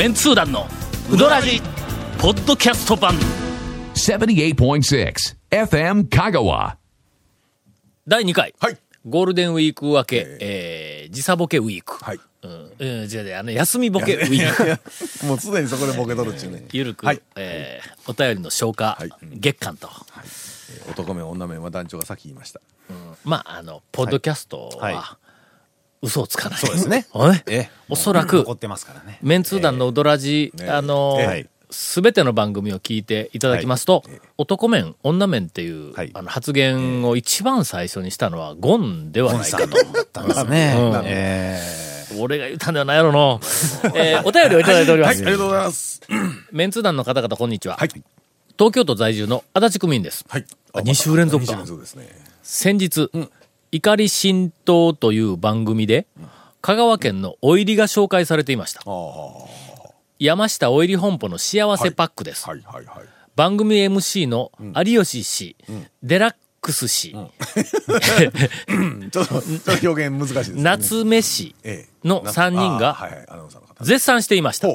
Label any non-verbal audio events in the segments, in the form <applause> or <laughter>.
メンツー団のウドラジポッドキャスト版。78.6 FM Kagawa. 第2回、はい。ゴールデンウィーク明け、えー。時差ボケウィーク、はい。うん。う違うあの休みボケウィーク。もうすでにそこでボケとるっちゅうね。ゆるく、はい。えーお便りの消化、はい。月間と、男面女面は団長が先言いました。まああのポッドキャストは、はい嘘をつかないそうですね <laughs> おそらく残ってますからね。メンツー団のウドラジ、ねあのすべての番組を聞いていただきますと、男面、女面っていう、はいあの発言を一番最初にしたのはゴンではないかと。だったんですね。うんえ俺が言ったんではないやろの。<laughs> えーお便りをいただいておりまはい、あす。りがとうございます。<clears throat> メンツー団の方々こんにちは。はい。東京都在住の足立区民です。はい。あ二週連続か二週連続ですね。先日、怒り神道という番組で、香川県のお入りが紹介されていました。山下お入り本舗の幸せパックです。はいはいはい。番組 MC の有吉氏、デラックス氏、<laughs> ちょっと、ちょっと表現難しいですね。夏目氏ええの3人あが。絶賛していました。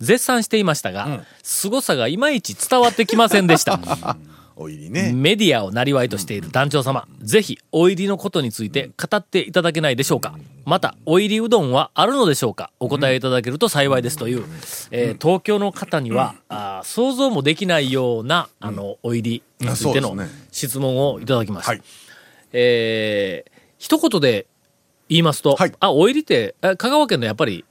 絶賛していましたが、凄さがいまいち伝わってきませんでした。<laughs> お入りね。メディアを生りとしている団長様、ぜひ、お入りのことについて語っていただけないでしょうか。また、お入りうどんはあるのでしょうか。お答えいただけると幸いですという、えー東京の方には、あー想像もできないような、あの、お入りについての質問をいただきました。はい。えー一言で言いますと、はい。あ、お入りって、え香川県のやっぱり、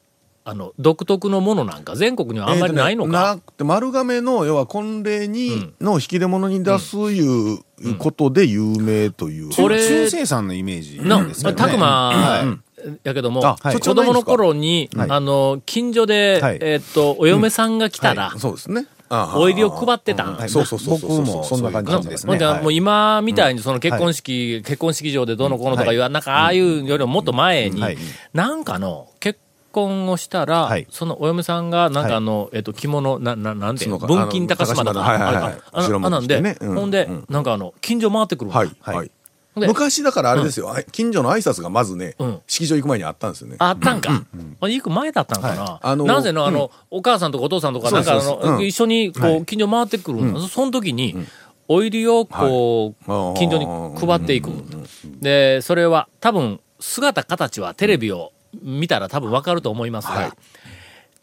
あの、独特のものなんか、全国にはあんまりないのか。えーとねなくて、丸亀の、要は婚礼に、の引き出物に出すいうことで有名という。ー、俺中生産のイメージの、ですけどね。たくまは、やけども、あはい。子供の頃に、はい。あの、近所で、はい。えーっと、お嫁さんが来たら、そうですね。あお入りを配ってたん？いはい。そうそうそうそう僕もそんな感じですね。ほんではい。もう今みたいにその結婚式、結婚式場でどうのこうのとかいう、なんかああいうよりももっと前に、はい。なんかの結婚をしたら、はいそのお嫁さんがなんかあの、えっと着物なななんていうの文金高島だかあの高島だはいはいはいあれかあなんで、うんほんで、うんなんかあの近所回ってくるはい。はいはい。ほんで昔だからあれですよ、近所の挨拶がまずね、うん式場行く前にあったんですよね。あったんか。あ行く前だったんかな。はいあのなぜの、あの、お母さんとかお父さんとか、なんかあの、そうそうそううん一緒に、こう、近所回ってくるんだその時に、お入りを、こう、はい近所に配っていく。で、それは、多分、姿形はテレビを見たら多分わかると思いますはい。が、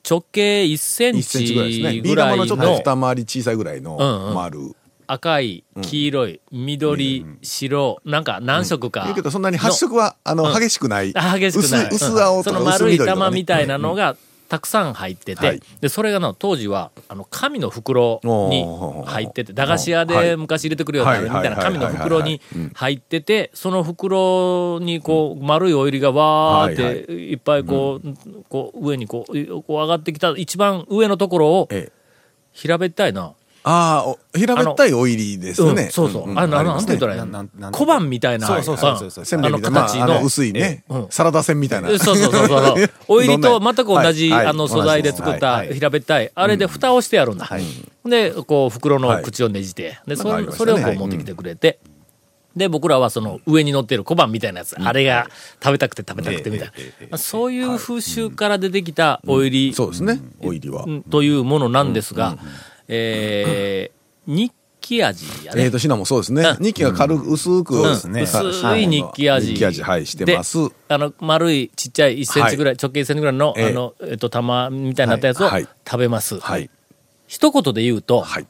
直径1セン1センチぐらいのちょっと二回り小さいぐらいのうん。うん丸。赤い、黄色い、緑、白、なんか何色か。言うけど、そんなに発色は、あの、激しくない。あ激しくない。薄薄青とか薄その丸い緑とかね。玉みたいなのがたくさん入ってて、はい。で、それがの、当時は、あの、紙の袋に入ってて、駄菓子屋で昔入れてくるような、はいみたいな紙の袋に入ってて、その袋にこう、丸いオイルがわーっはいて、い。っぱいこう、こう、上にこう、こう上がってきた、一番上のところを、ええ。平べったいな、ああお、平べったいお入りですうんね。そうそう。あの、りますね。なんて言ったらいい小判みたいな。そうそうそうあ、あの形の。あの薄いね。うん、サラダ線みたいな。そうそうそうそう。<laughs> お入りと全く同じ、あの素材で作ったはい。平べったい、あれで蓋をしてやるんだ。で、こう袋の口をねじて、で、そそれをこう持ってきてくれて、で、僕らはその上に乗ってる小判みたいなやつ、あれが食べたくて食べたくてみたいな。そういう風習から出てきたお入り。そうですね、お入りは。うん。というものなんですが、えー日記味やねえー。と、シナもそうですねう。ん日記が軽く、薄く。うんすね薄はい日記味。日記味、はい、してます。あの、丸いちっちゃい1センチぐらい、直径1センチぐらいの、ええあの、えっと、玉みたいになったやつを食べます。はい。一言で言うと、はい。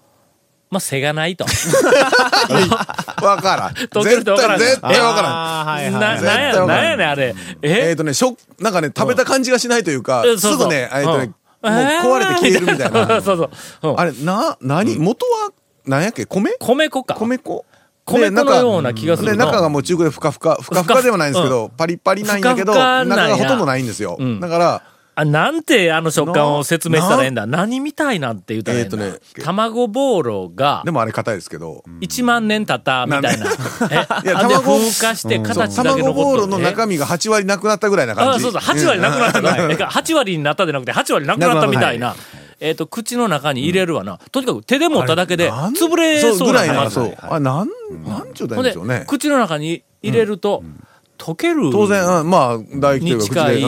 まあ、背がないと。<laughs> わからん。溶けるわからん対、絶対わからん。な、なんや、対わからんなんやねん、あれ。え？えっとね、しょ、なんかね、食べた感じがしないというかすぐね、えっとね、うんもう壊れて消えるみたいな。<laughs> そうそう。うん。あれ、な、なに、元は、なんやっけ？米？米粉か。米粉？米粉のような気がする中がもう中古でふかふか、ふかふかではないんですけど、パリパリなんやけど、中がほとんどないんですよ。ん。だから、あ、なんてあの食感を説明したらええんだ。何みたいなんて言ったらええんだ。えーとね卵ボーロがでもあれ硬いですけど、1万年経ったみたいな。え、いや卵風化して形だけ残ってる卵ボーロの中身が8割なくなったぐらいな感じ。あそうそう、8割なくなったな。えか8割になったでなくて、8割なくなったみたいな。えっと、口の中に入れるわな。とにかく手で持っただけで、潰れそうそうぐらいな、な感じ。そう。あ、なん、なんちゅうたらほんでいいんでしょうね、。口の中に入れると、溶ける。当然、うんまあ、唾液というか口で、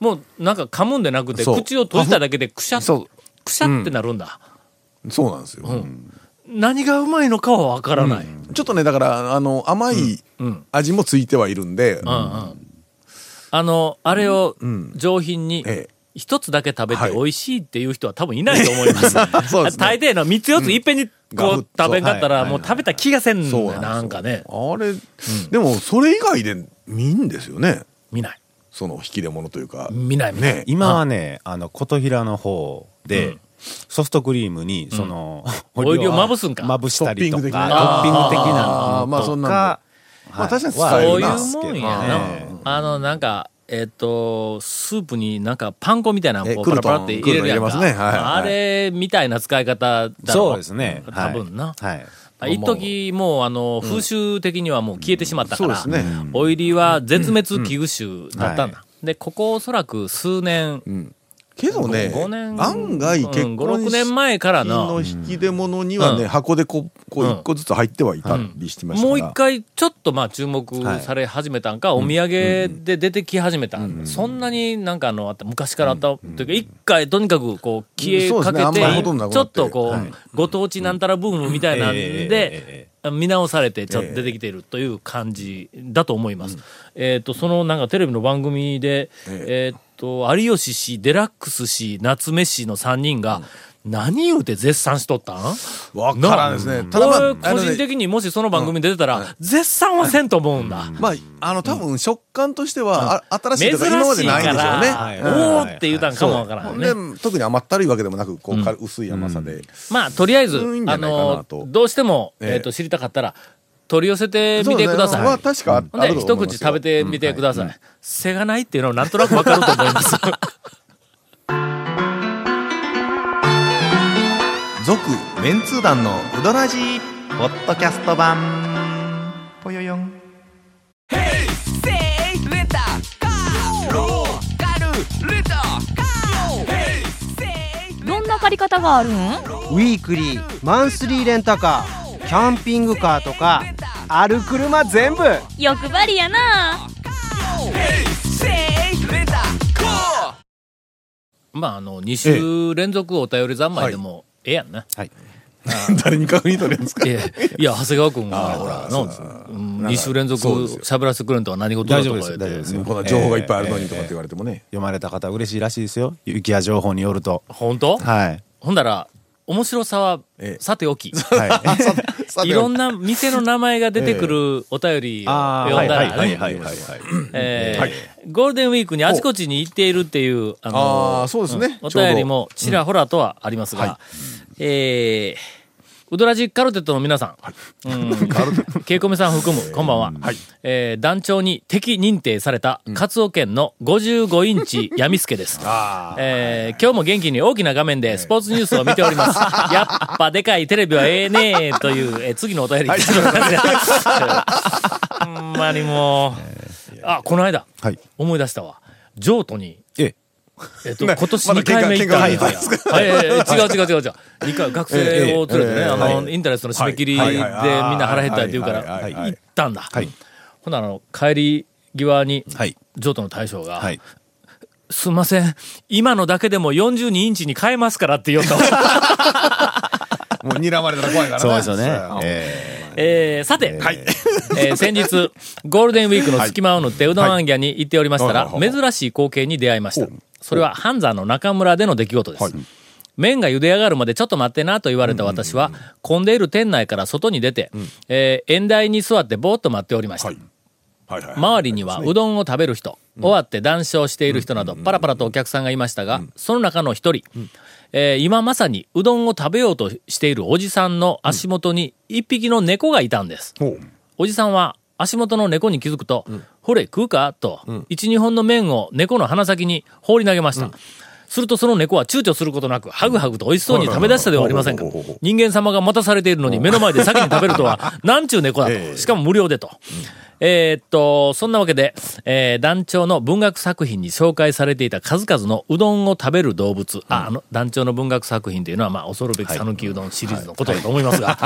もうなんか噛むんでなくて、口を閉じただけでくしゃくしゃってなるんだ。そうなんですよ。何がうまいのかはわからない。ちょっとね、だから、あの、甘いうん。味もついてはいるんで、うん。うん。あの、あれをん。上品にええ。一つだけ食べはい。て美味しいっていう人は多分いないと思います。<laughs> そうですね。大抵の三つ四ついっぺんにこう食べんかったらはい。もう食べた気がせんのよそうなんですよ。なんかね。あれ、でも、それ以外で見んですよね。見ない。その引き出物というか。見ない見ない。ね。今はね、あの、琴平の方うでん、ソフトクリームに、その、オイルをまぶすんか？まぶしたりとか、トトッピング的なまあそんなまあ確かには使えるなそういうもんやねな。あの、なんか、えっと、スープになんかパン粉みたいなのえこう。パラパラって入れるやんか。あれみたいな使い方だろそうですね。多分な。はい。あ一時もうあの、風習的にはもう消えてしまったから、オイリーは絶滅危惧種だったんだ。で、ここおそらく数年、けどね、5年、案外結うん婚5、6年前からの、の引き出物にはね、うん。箱でこう、こううん。一個ずつ入ってはいたりしてましたから。もう一回ちょっとまあ注目され始めたんか、お土産で出てき始めた。そんなになんかあの、あった昔からあった、というか一回とにかくこう消えかけそうですねて、ちょっとこはい。うご当地なんたらブームみたいなんええで、見直されてちょっと出てきてるという感じだと思います。えっと、そのなんかテレビの番組で、え。っと、有吉氏、デラックス氏、夏目氏の3人が、何言うて絶賛しとったん？わからんですね。ただまあ、個人的にもしその番組に出てたら、絶賛はせんと思うんだ。まあ、あの、多分食感としては、あ新しいとか今までないんでしょうね。から、うん。おーって言うたんかもわからんね。で、特に甘ったるいわけでもなく、こう、軽薄い甘さで。まあ、とりあえず、あのと、どうしても、ええ。えっと、知りたかったら、取り寄せてみてください。は確かあで、一口食べてみてください。背がないっていうのはなんとなくわかると思います。<laughs> 続メンツー団のウドラジーポッドキャスト版。ぽよよん。どんな借り方があるん？ウィークリーマンスリーレンタカー。キャンピングカーとかある車全部欲張りやなまあ、あの、2週連続お便り三昧でも、ええやんな。誰に確認取れるんですか？いや、いや、長谷川君が、ほら、の、2週連続喋らせてくれんとは何事だ大丈夫です。とか言って大丈夫ですよ。こんな情報がいっぱいあるのにええとかって言われてもね。読まれた方嬉しいらしいですよ。雪や情報によると。本当？はい。ほんだら、面白さはえ、えさておき。はい。<laughs> ろんな店の名前が出てくる <laughs> お便りを読んだらね、はいはいはいはいはい。えーゴールデンウィークにあちこちに行っているっていう、ああのあ、そうですね。お便りもちらほらとはありますが、えー、ウドラジカルテットの皆さん、うん、ケイコメさん含む、こんばんは。えー団長に敵認定された、カツオ県の55インチ闇助です。<laughs> えー今日も元気に大きな画面でスポーツニュースを見ております。<laughs> やっぱでかいテレビはええねーという、えー次のお便り。<laughs> ほんまにもう、あ、この間、はい。思い出したわ。譲渡に、ええ。えっと、ね今年2まだ回目行ったんやはいはいはい違う違う違う違う。二回、学生を連れてね、ええええあの、はいインターネットの締め切りでみんはいはいはいな腹減ったって言うから、はいはいはい行ったんだ。はいほんならあの、帰り際に、はい。譲渡の大将が、はい。すんません、今のだけでも42インチに変えますからって言ったわ。<laughs> もう睨まれたら怖いからね。そうですよねや。ええー、さて、えー先日、ゴールデンウィークの隙間を縫ってうどんあんぎゃに行っておりましたら、はいはい珍しい光景に出会いました。それは、半山の中村での出来事です。麺が茹で上がるまでちょっと待ってなと言われた私は、混んでいる店内から外に出て、えー縁台に座ってぼーっと待っておりました。はい。はい。はい。周りにはうどんを食べる人、終わって談笑している人など、パラパラとお客さんがいましたが、その中の一人、えー今まさにうどんを食べようとしているおじさんの足元に一匹の猫がいたんです。おじさんは足元の猫に気づくと、ほれ食うか？と、一、二本の麺を猫の鼻先に放り投げました。するとその猫は躊躇することなく、ハグハグと美味しそうに食べ出したではありませんか。人間様が待たされているのに目の前で先に食べるとは、<laughs> なんちゅう猫だええ。と。しかも無料でと。えーっと、そんなわけで、えー団長の文学作品に紹介されていた数々のうどんを食べる動物、あ、あの、団長の文学作品というのは、まあ、恐るべき讃岐うどんシリーズのことだと思いますが、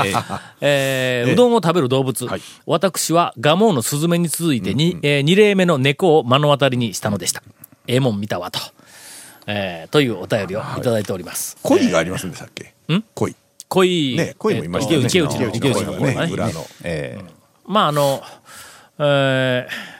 えーうどんを食べる動物、はい。私は蒲生のスズメに続いてに、えー二例目の猫を目の当たりにしたのでした。ええもん見たわと。えーというお便りをいただいております。恋がありませんでしたっけ？ん？恋。恋。ね、恋もいましたよね。えっと池内の池内裏の。ええまああの、えー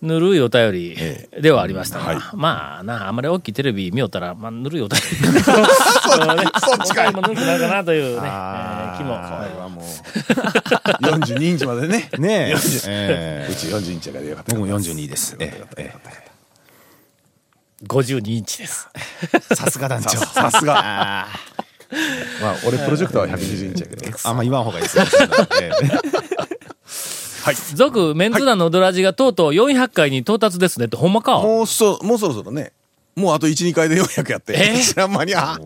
ぬるいお便りではありましたが、はいまあな、あまり大きいテレビ見よったら、まあ、ぬるいお便り。<laughs> そっちかい。<laughs> もぬるくなるかなというね、えー気も。これはもう、42インチまでね。ねええうち42インチやからよかった。僕も42です。えええ52インチです。えさすが団長。さすが。<laughs> まあ、俺プロジェクターは120インチやけど。あんま言わん方がいいですよ。ええ続、<laughs> メンツ団のドラジがとうとう400回に到達ですねって、ほんまかもうそ、もうそろそろね。もうあと1、2回で400やって。え？知らん間にあ。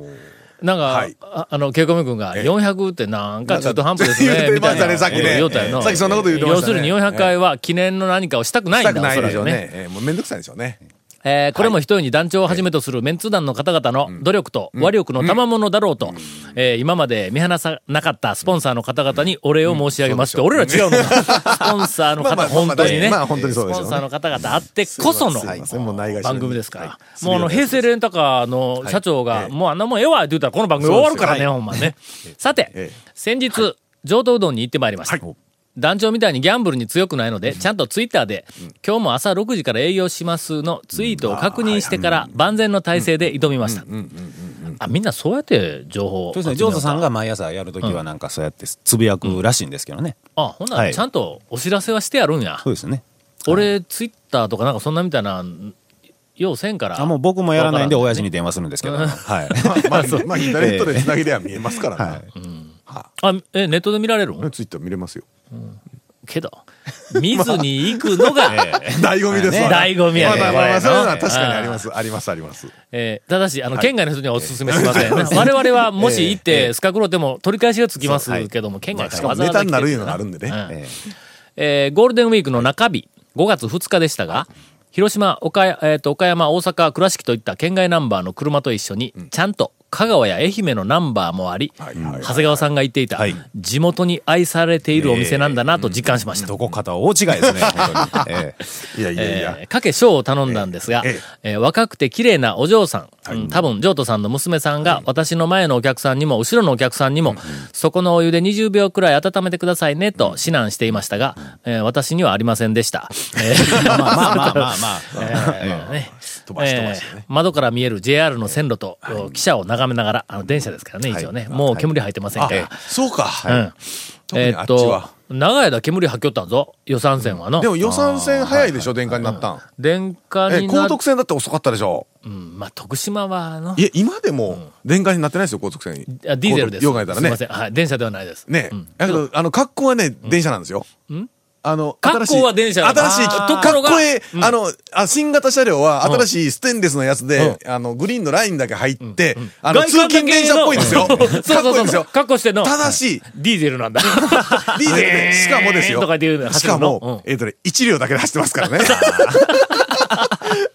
なんか、はいああの、ケイコミ君が、400ってなんか中途半端ですね。<laughs> 言ってましたねみたいなさっきねさっきそんなこと言ってましたね要するに400回は記念の何かをしたくないんだ、したくない。でしょうね。えーもうめんどくさいでしょうね。えーこれも一人に団長をはじめとするメンツ団の方々の努力と和力の賜物だろうと、えー今まで見放さなかったスポンサーの方々にお礼を申し上げますって、俺ら違うのか。スポンサーの方、本当にね。まあ本当にそうでしょうねスポンサーの方々あってこその番組ですから。はい。もうあの、平成レンタカーの社長が、はい。もうあんなもんええわって言ったらこの番組終わるからね、ほんまね。さてええ、先日、上等うどんに行ってまいりました。団長みたいにギャンブルに強くないので、ちゃんとツイッターで、今日も朝6時から営業しますのツイートを確認してから万全の体制で挑みました。あ、みんなそうやって情報をそうですね、ジョーズさんが毎朝やるときはなんかそうやってつぶやくらしいんですけどね。あ、ほんなはい。らちゃんとお知らせはしてやるんや。そうですね。俺、ツイッターとかなんかそんなみたいな、ようせんから。あもう僕もやらないんで親父に電話するんですけど。はい。<laughs> まあ、まあ、インターネットでつなぎでは見えますからね。あ、え、ネットで見られるん？ツイッター見れますよ。けど、見ずに行くのが、<laughs> 醍醐味ですわ。醍醐味やねまあまあまあ、そういうのは確かにあります。あります、あります。えーただし、あの、県外の人にはお勧めしません。<laughs> 我々はもし行って、スカクロでも取り返しがつきますけども、県外からわざわざネタになるいうのがあるんでね。うん。ええ。ーゴールデンウィークの中日、5月2日でしたが、広島、岡山、えーと岡山、大阪、倉敷といった県外ナンバーの車と一緒に、ちゃんと香川や愛媛のナンバーもあり、長谷川さんが言っていた、はい地元に愛されているお店なんだなと実感しました。どこかとは大違いですね、<laughs> 本当に。ええいやいやいや。えー、かけ賞を頼んだんですが、ええー若くて綺麗なお嬢さん、うん多分、譲渡さんの娘さんが、私の前のお客さんにも、後ろのお客さんにも、そこのお湯で20秒くらい温めてくださいね、と指南していましたが、えー私にはありませんでした。<laughs> えーまあまあまあまあまあ。<laughs> えーね飛ばし飛ばしてねえー窓から見える JR の線路と、汽車を眺めながら、あの電車ですからね、一応ね、もう煙入ってませんあから。、そうか。うんえーっと長い間煙吐きよったんぞ、予算線はの。でも予算線早いでしょ、電化になったん。電化え、になっ高速船だって遅かったでしょ。うん、まあ、徳島はの、いや、今でも電化になってないですよ、高速船。あディーゼルです。よう考えたらねすいま。せん。はい。電車ではないです。ねうん。だけど、あの、格好はね、電車なんですよ。あの、新しい、あー。ととこあの、あ新型車両は新しいステンレスのやつで、あの、グリーンのラインだけ入って、あの、通勤電車っぽいんですよ。かっこいいんですよ。格好してんの。ただし、ディーゼルなんだ。<laughs> ディーゼル。で、しかもですよ。しかも、えっとね、1両だけで走ってますからね。<laughs>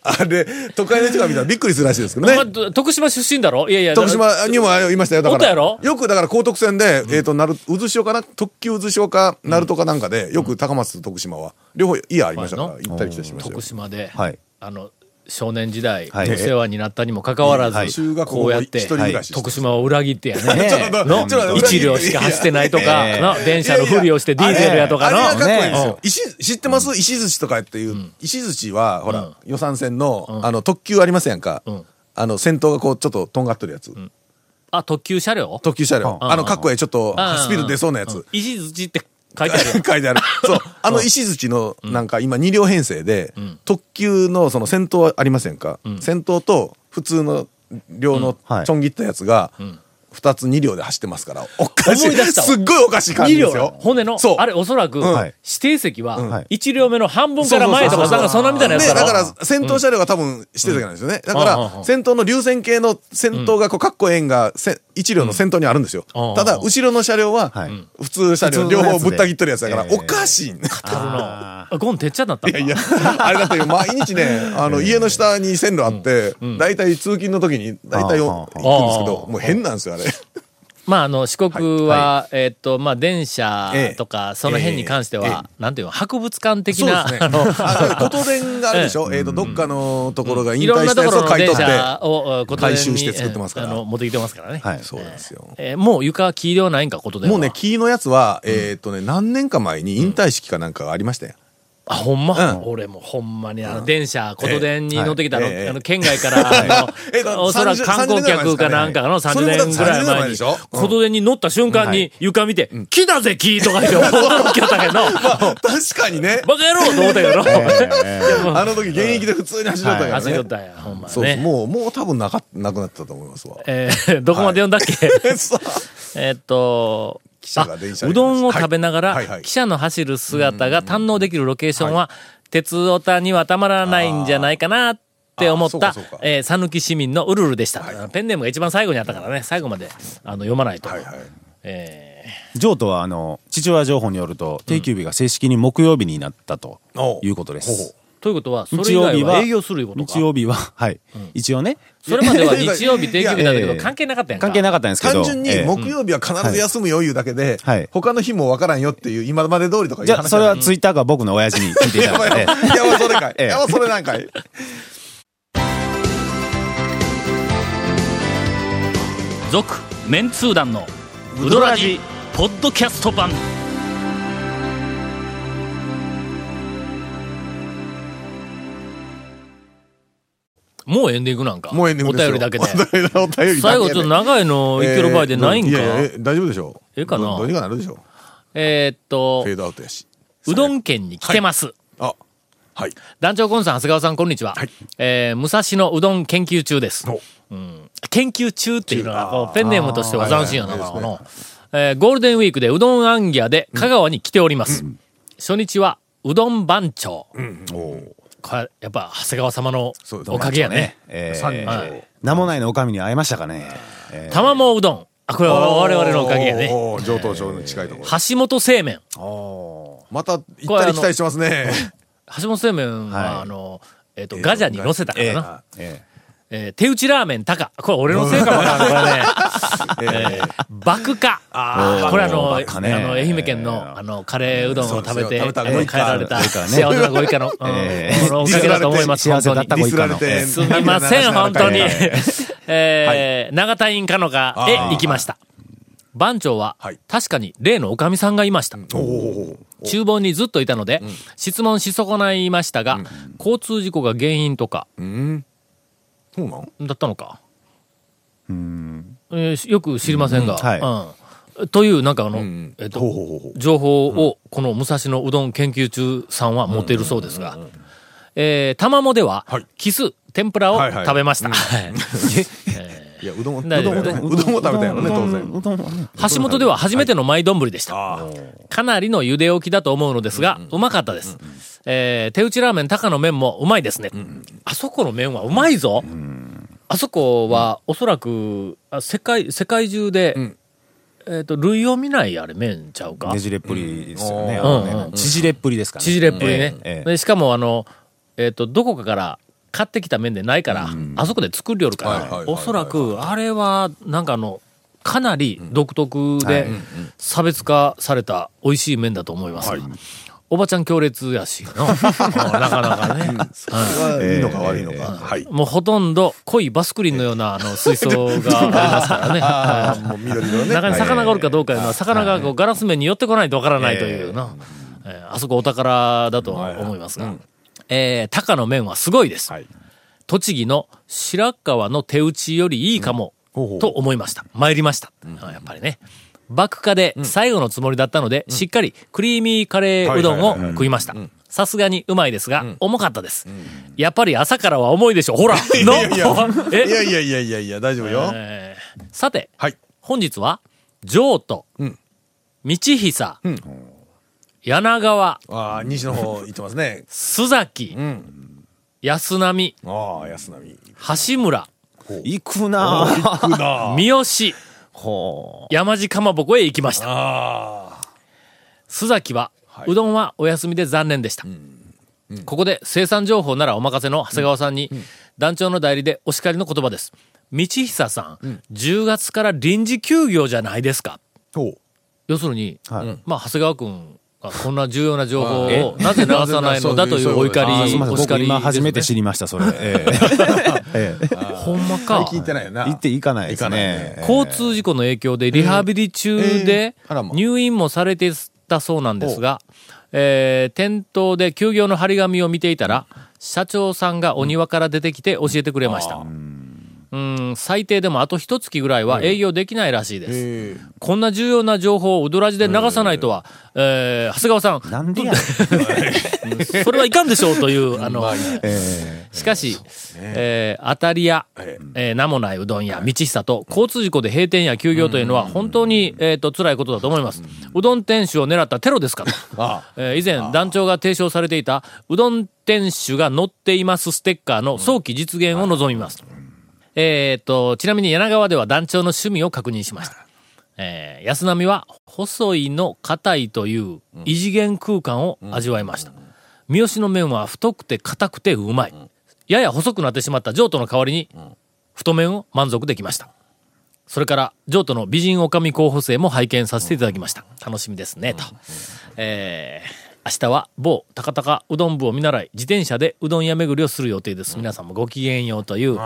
あれ、都会の人が見たらびっくりするらしいですけどね。ま。あ徳島出身だろ？いやいや。徳島にもいましたよ。だから。よくだから高徳線で、えっと、なる、渦潮かな？特急渦潮か、鳴門かなんかで、よく高松と徳島は、両方家ありましたから、はい行ったり来たりしましたよ。徳。島で、はい。あの、少年時代、はい。お世話になったにもかかわらず、はい。中学校こうやって一人、暮らしして徳島を裏切ってやね。<laughs> 一両しか走ってないとか、ええ。の電車のふりをしてディーゼルやとかの。知ってます？石寿司とかっていう、石寿司は、ほら、予算線の、あの、特急ありますやんか？ん。あの、先頭がこう、ちょっととんがっとるやつ。あ、特急車両？特急車両。うん。あの、かっこええ、ちょっとうん、スピード出そうなやつ。うん。石槌って書いてある。<laughs> 書いてある。そう。<laughs> あの石槌の、なんか今2両編成で、特急のその先頭ありませんか、先頭と普通の両のはい。ちょん切ったやつが、二つ2両で走ってますから、おかしい。思い出したわ。すっごいおかしい感じ2両ですよ。骨のそう、あれおそらく、はい。指定席は、はい。1両目の半分から前とか、なんかそんなみたいなやつね、だから、先頭車両が多分指定席なんですよね。だから、先頭の流線形の先頭がこう、かっこええんが、せ一両の先頭にあるんですよ。うん。ただ、後ろの車両ははい、普通車両、両方ぶった切っとるやつだから、ええおかしいんだ。あのゴンてっちゃんだったいやいや、あれだって毎日ね、あの、家の下に線路あって、だいたい通勤の時に、だいたい行くんですけど、もう変なんですよ、あれ。<laughs> まあ、あの、四国は、えっと、まあ、電車とか、その辺に関してええは、なんていうの、博物館的そうでな、すね。<laughs> があるでしょ？えっと、どっかのところが引退したやつを買い取って。回収して作ってますからあの、持ってきてますからね。はい。そうですよ。えーもう床黄色ないんか、ことでは。もうね、キーのやつは、えっとね、何年か前に引退式かなんかがありましたよ。あ、ほんま、うん。俺もほんまに、あの、電車、こと電に乗ってきたの、ええあの、県外から、<laughs> あの、おそらく観光客かなんかの30それもだって年ぐらい30年前前にこと電に乗った瞬間に床見て、木だぜ、木とか言って驚きよったけど、<laughs> 確かにね。バカ野郎と思ったけど、<laughs> あの時現役で普通に走りよったからね走りよっ。たんや、ほんまね。もう、もう多分なか、なくなったと思いますわ。えーどこまで読んだっけ、えーっと、うどんを食べながら、はいはい。はい汽車の走る姿が堪能できるロケーションは、鉄オタにはたまらないんじゃないかなって思ったえー、讃岐市民のウルルでした。ペンネームが一番最後にあったからね、最後まであの読まないと。はいはい。え譲渡は、あの、父親情報によると、定休日が正式に木曜日になったということです。ーということは、それ以日曜日は外は営業するいうことか。日曜日は、はい。一応ね、それまでは <laughs> 日曜日定休日だったけど、関係なかったやんか。関係なかったんですけど。単純にええ木曜日は必ず休むよいうだけではい、他の日もわからんよっていう、今まで通りとかいうじゃそれはじツイッターか僕の親父に聞いていただいて。や <laughs> ばいやそれかい。ええやそれなんかい。続、メンツー団の、ウドラジ、ポッドキャスト版。もうエンディングなんか？もうエンディングお便りだけで。<laughs> お便り最後ちょっと長いのいける場合でな？いんか、えー大丈夫でしょう？ええかな？どどうにかなるでしょう？えーっとフェ、ードアウトやし。うどん県に来てます。あ、はい。団長コンさん、長谷川さん、こんにちは。はいえー武蔵野うどん研究中です。お研究中っていうのが、こうペンネームとしては斬新やな、あーこの。えーゴールデンウィークでうどんアンギャで香川に来ております。初日は、うどん番長。これ、やっぱ、長谷川様のおかげやね。え三人はい名もないのおかみに会えましたかね。えー玉もうどん。あ、これは我々のおかげやね。上東町の近いところ。橋本製麺。また行ったり来たりしてますね。橋本製麺は、はいあの、えっ、と、ガジャに乗せたからな。ええー手打ちラーメン高。これ俺のせいかもない。これね。<laughs> えー、爆化。これあの、あの、愛媛県の、あの、カレーうどんを食べて、そうですよ食べたえーご一家帰られた、幸せなご一家の、このおかげだと思います。幸せだ本当の。すみません、本当に。<laughs> えー、長田院かのかへ行きました。番長ははい、確かに例のおかみさんがいました。厨房にずっといたので、質問し損ないましたが、交通事故が原因とか、うん。そうなん？だったのか。えーよく知りませんが、うん。という、なんかあの、んえっとほうほうほうほ、う。情報を、この武蔵野うどん研究中さんは持っているそうですが、えー、玉もでははい、キス、天ぷらを食べました。い <laughs> や、うどん、うどん、うどんうどんも食べたよね、当然。うどんはね。橋本では初めてのマイ丼でした。あかなりの茹で置きだと思うのですが、うまかったです。えー手打ちラーメン高の麺もうまいですね。あそこの麺はうまいぞ。あそこは、おそらく、あ世界、世界中で、えっ、と、類を見ないあれ麺ちゃうか？ねじれっぷりですよね。んあのねうんうん縮れっぷりですかね。縮れっぷりね。ええええでしかも、あの、えっ、と、どこかから買ってきた麺でないから、あそこで作りよるから、はいはいはいはいおそらく、あれは、なんかあの、かなり独特で差別化された美味しい麺だと思います。が、おばちゃん強烈やしの、う <laughs> んなかなかね。それはいいのか悪いのか。はい。もうほとんど濃いバスクリンのようなあの <laughs> 水槽がありますからね。中に魚がおるかどうかいうのは、魚がこうガラス面に寄ってこないとわからないというな。えーあそこお宝だと思いますが。えー、高の麺はすごいです。はい栃木の白川の手打ちよりいいかも、と思いました。参りました。あやっぱりね。爆化で最後のつもりだったので、しっかりクリーミーカレーうどんを食いました。さすがにうまいですが、重かったです。やっぱり朝からは重いでしょ。ほら <laughs> のいやいや、いえ？やいやいやいやいや、大丈夫よ。えーさて、はい。本日は、譲渡、ん道久、柳川、ああ、西の方行ってますね。須崎、ん。安波、ああ、安波。橋村、行くなぁ行くな三好、ほ山地かまぼこへ行きました。ああ。須崎は、うどんはお休みで残念でした。ここで生産情報ならお任せの長谷川さんに、団長の代理でお叱りの言葉です。道久さん、10月から臨時休業じゃないですか。要するに、はい。まあ、長谷川君がこんな重要な情報をなぜ流さないのだというお怒り、お叱り今初めて知りました、それ。<laughs> ほんまか。聞いてないよな。行っていかないですね。ね。交通事故の影響でリハビリ中えーで入院もされてたそうなんですが、えー店頭で休業の張り紙を見ていたら、社長さんがお庭から出てきて教えてくれました。うん、最低でもあと一月ぐらいは営業できないらしいです。ええ。こんな重要な情報をウドラジで流さないとは、えー長谷川さん、なんでや <laughs> それはいかんでしょうという、あの、えしかし、えー当たり屋、えー名もないうどん屋、道久と、交通事故で閉店や休業というのは、本当に、えっ、と、辛いことだと思います。うどん店主を狙ったテロですかと。えー以前、団長が提唱されていた、うどん店主が載っていますステッカーの早期実現を望みます。えっ、と、ちなみに柳川では団長の趣味を確認しました。えー安波は、細いの硬いという異次元空間を味わいました。三好の麺は太くて硬くてうまい。やや細くなってしまった譲渡の代わりに、太麺を満足できました。それから、譲渡の美人女将候補生も拝見させていただきました。楽しみですね、と。えー明日は某高高うどん部を見習い、自転車でうどん屋巡りをする予定です。皆さんもごきげんようという、も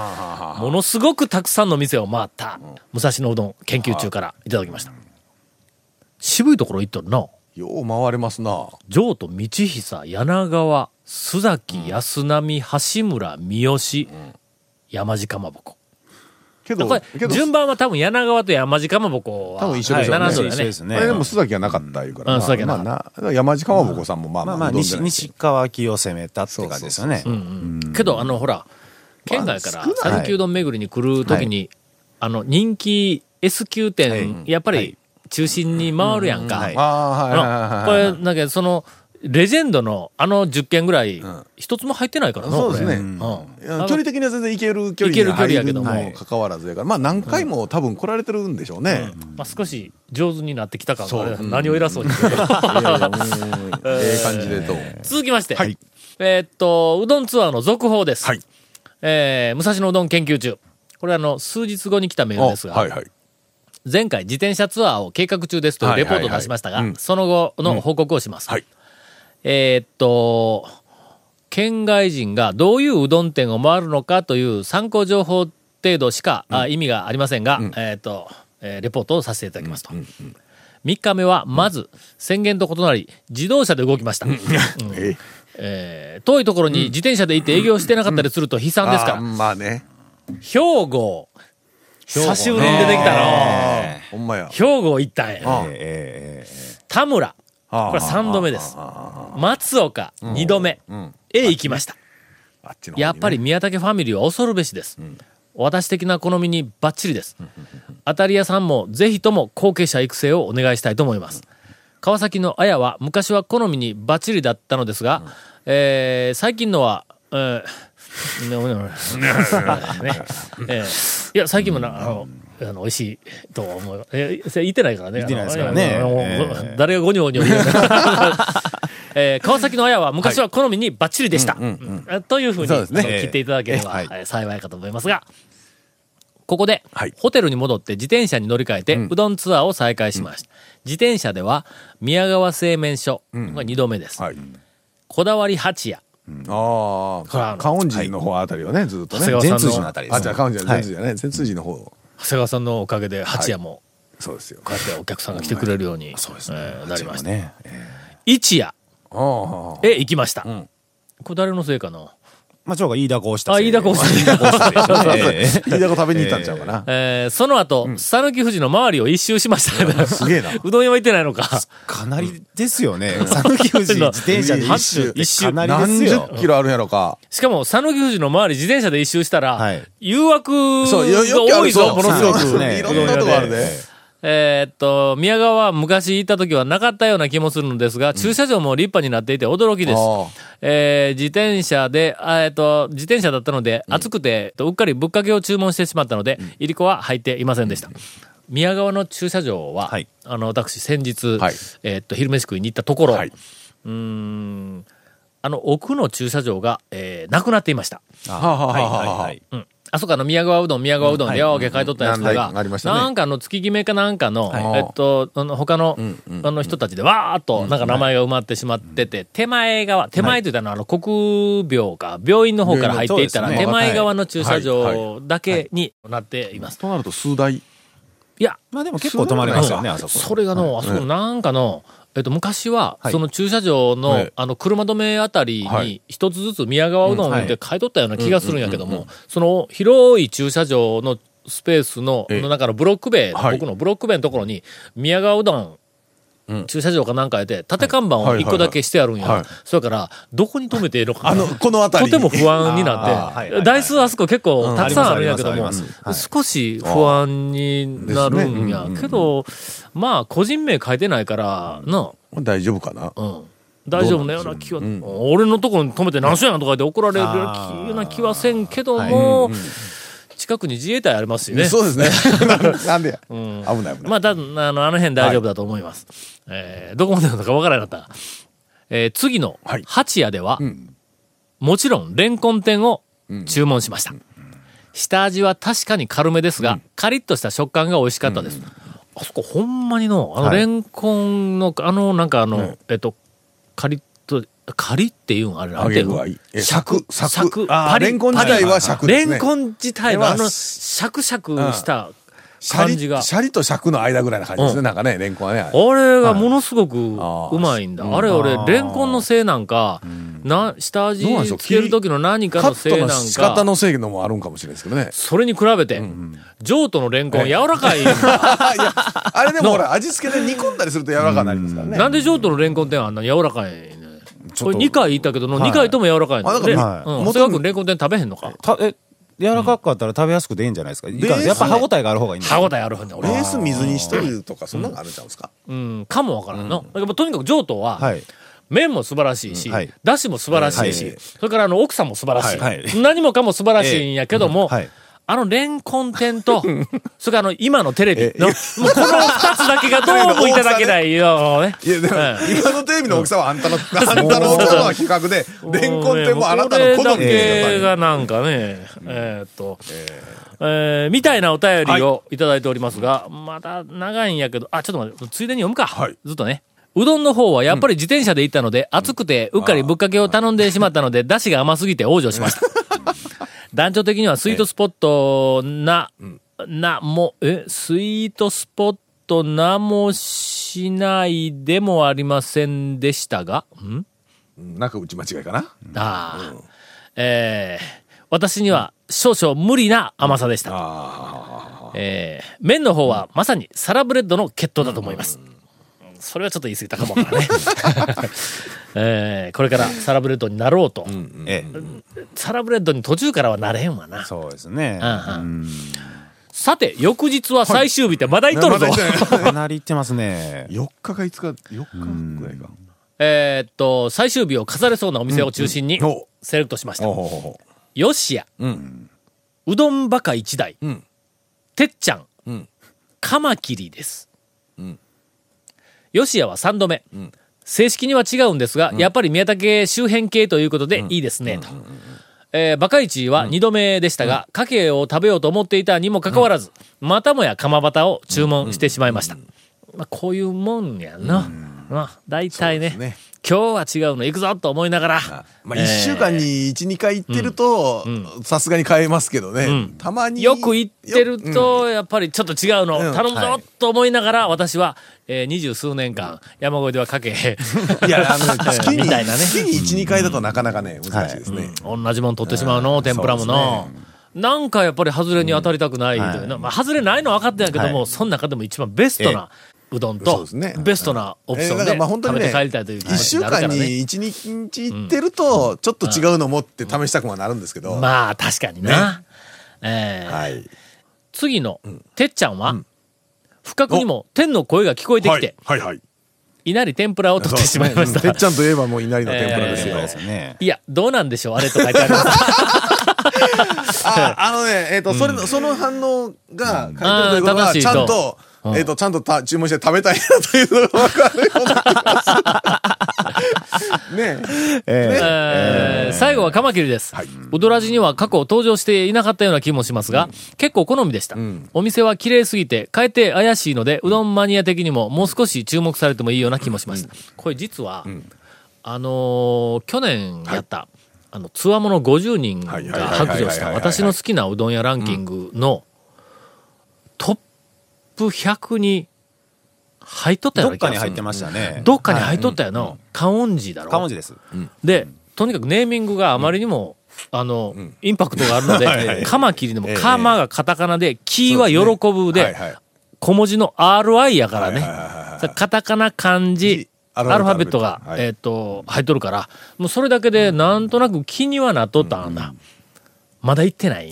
のすごくたくさんの店を回った、武蔵野うどん研究中からいただきました。渋いところ行っとるな。よう回れますな。譲渡道久柳川須崎安波橋村三好、山地かまぼこけど、順番は多分柳川と山地かまぼこは多分一緒でしょうね。並んどるよね。一緒ですね。あれでも須崎はなかったいうから。うん須崎はなまあな、山地かまぼこさんもまあまあまあ、西西川木を攻めたって感じですよね。けどあのほら県外から讃岐うどん巡りに来るときに、あの人気 S 級店、はい。やっぱり中心に回るやんか、はい。ああ、はいはいはいはい。あのこれだけどそのレジェンドのあの10件ぐらい一つも入ってないからなそうですね。うん。距離的には全然行ける距離行ける距離やにけども。入るにもかかわらずやから、まあ何回も多分来られてるんでしょうね。まあ、少し上手になってきた感が何を偉そうに。ええ感じでと。続きまして、はい。えーっと、うどんツアーの続報です。はい。えー武蔵野うどん研究中。これあの、数日後に来たメールですが、はいはい。前回自転車ツアーを計画中ですというレポートを出しましたが、はいはいはいうん。その後の報告をします。はいえーっと、県外人がどういううどん店を回るのかという参考情報程度しか、あ意味がありませんが、えーっと、えーレポートをさせていただきますと。3日目は、まず、宣言と異なり、自動車で動きました。うん。<laughs> ええ。えー遠いところに自転車で行って営業してなかったりすると悲惨ですから、まあね。兵庫、久しぶりに出てきたの。ほんまや。兵庫行ったん。や。あええ田村、あこれ3度目です。松岡、2度目、へ行きました。やっぱり宮武ファミリーは恐るべしです。私的な好みにバッチリです。当たり屋さんもぜひとも後継者育成をお願いしたいと思います。川崎の綾は昔は好みにバッチリだったのですが、えー最近のは、えー <laughs> ね <laughs> えーいや、最近もな、あの、あの美味しいとは思う。えー、それ言ってないからね。言ってないですからねえ誰がゴニョゴニョ言うの <laughs> えー川崎の綾は昔は好みにバッチリでした。うんというふうに、ねあの切っていただければ、えええー幸いかと思いますが、ここで、はいホテルに戻って自転車に乗り換えて、うどんツアーを再開しました。自転車では、宮川製麺所、これ2度目です。はい。こだわり八屋、ああ、れあの観音寺の方あたりはね、ずっとね。全通寺のあたりですあ、ね。じゃあ観音寺、はい全通寺やね。全通寺の方。長谷川さんのおかげで八屋も、そうですよ。こうやってお客さんが来てくれるように、そうですねえーなりました。ね。一夜。へ行きました。これ誰のせいかな？まあ、長が飯田こうしたあ。飯田こうした飯田が食べに行ったんちゃうかな。えーその後、讃岐富士の周りを一周しましたね。すげえな <laughs> うどん屋は行ってないのか。かなりですよね。讃岐富士自転車で一周。一周かなり何ですよ十。キロあるんやろか。しかも、讃岐富士の周り自転車で一周したら、はい誘惑が多いぞ、ものすごく。そうですねいろんなとこあるで。えーっと、宮川は昔行った時はなかったような気もするのですが、駐車場も立派になっていて驚きです。えー自転車で、あえーっと、自転車だったので、暑くて、うっかりぶっかけを注文してしまったので、いりこは入っていませんでした。宮川の駐車場は、はいあの、私先日、はいえーっと、昼飯食いに行ったところ、はいうーん、あの、奥の駐車場が、えーなくなっていました。はいはいはあはい。うん。あそこの宮川うどん、宮川うどんでやわけ買い取ったやつうん何が、台ありましたね。なんかの月決めかなんかの、はい。えっと、あの他の、あの人たちでわーっと、なんか名前が埋まってしまってて、手前側、手前と言ったのは、あの、国病か、病院の方から入っていったら、手前側の駐車はい。場だけになっています。となると数台。いや、まあでも結構止まりますよね、あそこ。それがの、あそこなんかの、えっと、昔は、はい。その駐車場の、はい。あの、車止めあたりにはい、一つずつ宮川うどんを置い。て買い取ったような気がするんやけども、その広い駐車場のスペースの、ええ。の中のブロック塀、はい。僕のブロック塀のところに、宮川うどん駐車場かなんかやで、縦看板を一個だけしてあるんや。それから、どこに止めていいのかな。あの、この辺り。に。とても不安になって、台数あそこ結構たくさんあるんやけども、少し不安になるんや。けど、まあ、個人名書いてないから、な、大丈夫かな。うん。大丈夫なような気は、俺のところに止めて何しやんとか言って怒られるような気はせんけども、近くに自衛隊ありますよね。そうですね。<laughs> なんでや。危ない危ない。まあ、たあの、あの辺大丈夫だと思います。えーどこまでなのかわからなかった。えー次のはい八屋では、んもちろん、レンコン店を注文しました。下味は確かに軽めですが、カリッとした食感が美味しかったです。あそこほんまにの、あの、はいレンコンの、あの、なんかあの、はいえっと、カリッと、カリっていうんあれなん揚ていうの尺、尺。パリレンコン自体は尺ですね。レンコン自体のあの、シャクシャクした感じが。シャリと尺の間ぐらいな感じですね。うん。なんかね、レンコンはね。あれがものすごくうまいんだ。うん。あれ俺レンコンのせいなんか、な、下味つける時の何かカのせいなんットの仕方か、のせいのもあるんかもしれないですけどね。それに比べて、譲渡のレンコン柔らかい。<laughs> いや、あれでもほら、<laughs> 味付けで煮込んだりすると柔らかになりますからね。なんで譲渡のレンコン店あんな柔らかいねこれ2回言ったけどの、2回とも柔らかいの。あなんかで、はい。うん、長谷川君レンコン店食べへんのか？たえ、柔らかかったら食べやすくていいんじゃないですか？やっぱ歯応えがある方がいいんだ歯応えあるふうに俺。ベース水にしとるとか、そんなのがあるんちゃうんですか？うん、かもわからんの。だからとにかく譲渡は、はい。麺も素晴らしいし、だしも素晴らしいし、はい。それからあの奥さんも素晴らしい。はい。はい。何もかも素晴らしいんやけども、はい。あのレンコン店と、それからあの今のテレビの、もうこの二つだけがどうもいただけないよね。いや、でもえ、今のテレビの大きさはあんたの、あんたの大きさとは比較で、<laughs> レンコンってもうあなたの好み。これだでがなんかね、えーっと、えー。みたいなお便りをい。ただいておりますが、まだ長いんやけど、あ、ちょっと待って、ついでに読むか。はい。ずっとね。うどんの方はやっぱり自転車で行ったので、暑くてうっかりぶっかけを頼んでしまったので、出汁が甘すぎて往生しました。団長的にはスイートスポットな、な、も、え、スイートスポットなもしないでもありませんでしたが、ん？なんか打ち間違いかな？ああ、えー私には少々無理な甘さでした。あえー麺の方はまさにサラブレッドの血統だと思います。それはちょっと言い過ぎたかもわからね。<laughs> えーこれからサラブレッドになろうと。えサラブレッドに途中からはなれんわなえ。。そうですね。うんさて、翌日は最終日ってまだ言っとるぞ。かなりいってますね。4日か5日、4日ぐらいか。えーっと、最終日を飾れそうなお店を中心にセレクトしました。よしや、う。うん。うどんバカ一台、うんてっちゃん、うんカマキリです。んよしやは3度目。ん。正式には違うんですが、やっぱり宮武周辺系ということでいいですね、と。えーバカイチは2度目でしたが、かけを食べようと思っていたにもかかわらず、またもや釜端を注文してしまいました。まあ、こういうもんやな。まあ、大体ねね。今日は違うの行くぞと思いながら、まあ、1週間に1、2回行ってると、さすがに買えますけどね。ん。たまに。よく行ってるよと、やっぱりちょっと違うの、うん。頼むぞはいと思いながら、私は、えー二十数年間、山越えではかけ、う <laughs> んいや、あの、月に、みたいなね。月に1、2回だとなかなかね、難しいですね。同じもん取ってしまうの、天ぷらもの。なんかやっぱり外れに当たりたくないというな、まあ、外れないのは分かってんやけども、はい。その中でも一番ベストなうどんとベストなオプションでえーまあ本当食にねべて帰りたいという気1持週。間に1、2日行ってると、ちょっと違うのもって試したくはなるんですけど。まあ、確かにな。えーはい。次の、てっちゃんは、不覚にも天の声が聞こえてきて、はい、はい、はい。稲荷天ぷらを取ってしまいました。てっちゃんといえばもう稲荷の天ぷらですよ。そうですよね。いや、どうなんでしょうあれと書いてあります。<laughs> あ、あのね、えっ、と、それの、その反応が書いてるということあーは、ちゃんと、えっ、と、ちゃんとた注文して食べたいなというのがわかるような。<laughs> え。ー。最後はカマキリです。ウドラジには過去登場していなかったような気もしますが、結構好みでした。お店は綺麗すぎて、かえって怪しいので、うどんマニア的にももう少し注目されてもいいような気もしました。これ実は、あのー去年やった、あの、つわもの50人がはいはいはい白状したはいはいはい私の好きなうどん屋ランキングのトップ100に入っとったようどっ。かに入ってましたね。どっかに入っとったよな。観音寺だろ。カモジです。で、とにかくネーミングがあまりにも、あの、インパクトがあるので、<laughs> カマキリでも、ええ。カマがカタカナで、キーは喜ぶで小文字の RI やからね。カタカナ漢字、アアルファベットが、はい。えっと、入っとるから、もうそれだけでなんとなく気にはなっとったんだ。まだ行ってない。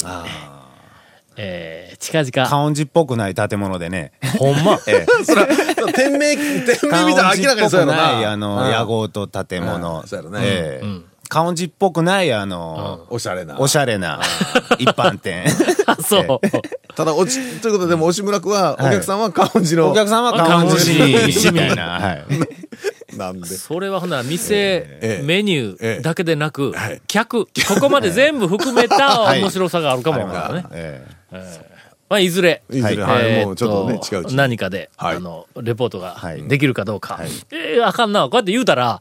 えー、近々、カオンジっぽくない建物でね。ほんま？<laughs> ええそら、店名、店名見たら明らかにそうやろない、な。あの、うん屋号と建物うん。そうやろねええカオンジっぽくない、あの、おしゃれな。おしゃれな一般店。<laughs> そう。ただ、おち、ということで、でも、押村区は、お客さんはカウンジの。お客さんはカオンジみたいな。はい。<laughs> なんで。それはほな、店、ええメニューだけでなく、はい客、ここまで全部含めたはい面白さがあるかもわからんね。えまあ、いずれ、いずれ、ははい、えーもうちょっとね、違う。何かで、はいあの、レポートがはいできるかどうか。えーあかんな。こうやって言うたら、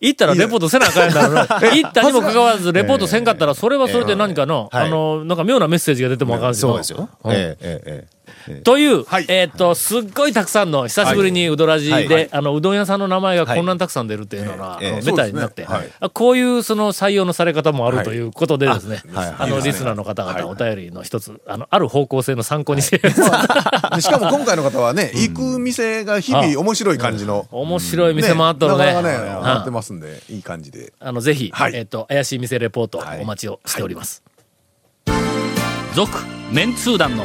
行ったらレポートせなあかんやんだろな。<laughs> 行ったにもかかわらず、レポートせんかったら、それはそれで何かの、はいあの、なんか妙なメッセージが出てもあかんえしそうですよ。ええええという、はい。えーっと、すっごいたくさんの、久しぶりにうどらじで、あの、うどん屋さんの名前がこんなにたくさん出るっていうのが、ええ。ええあのメタになって、こういうその採用のされ方もあるということでですね、あの、リスナーの方々お便りの一つ、あの、ある方向性の参考にして、<laughs> でしかも今回の方はね、行く店が日々面白い感じの。面白い店もあっとるね。ね、うん回ってますんで、いい感じで。あの、ぜひ、はい。えっ、と、怪しい店レポートお待ちをしております。続、メンツー団の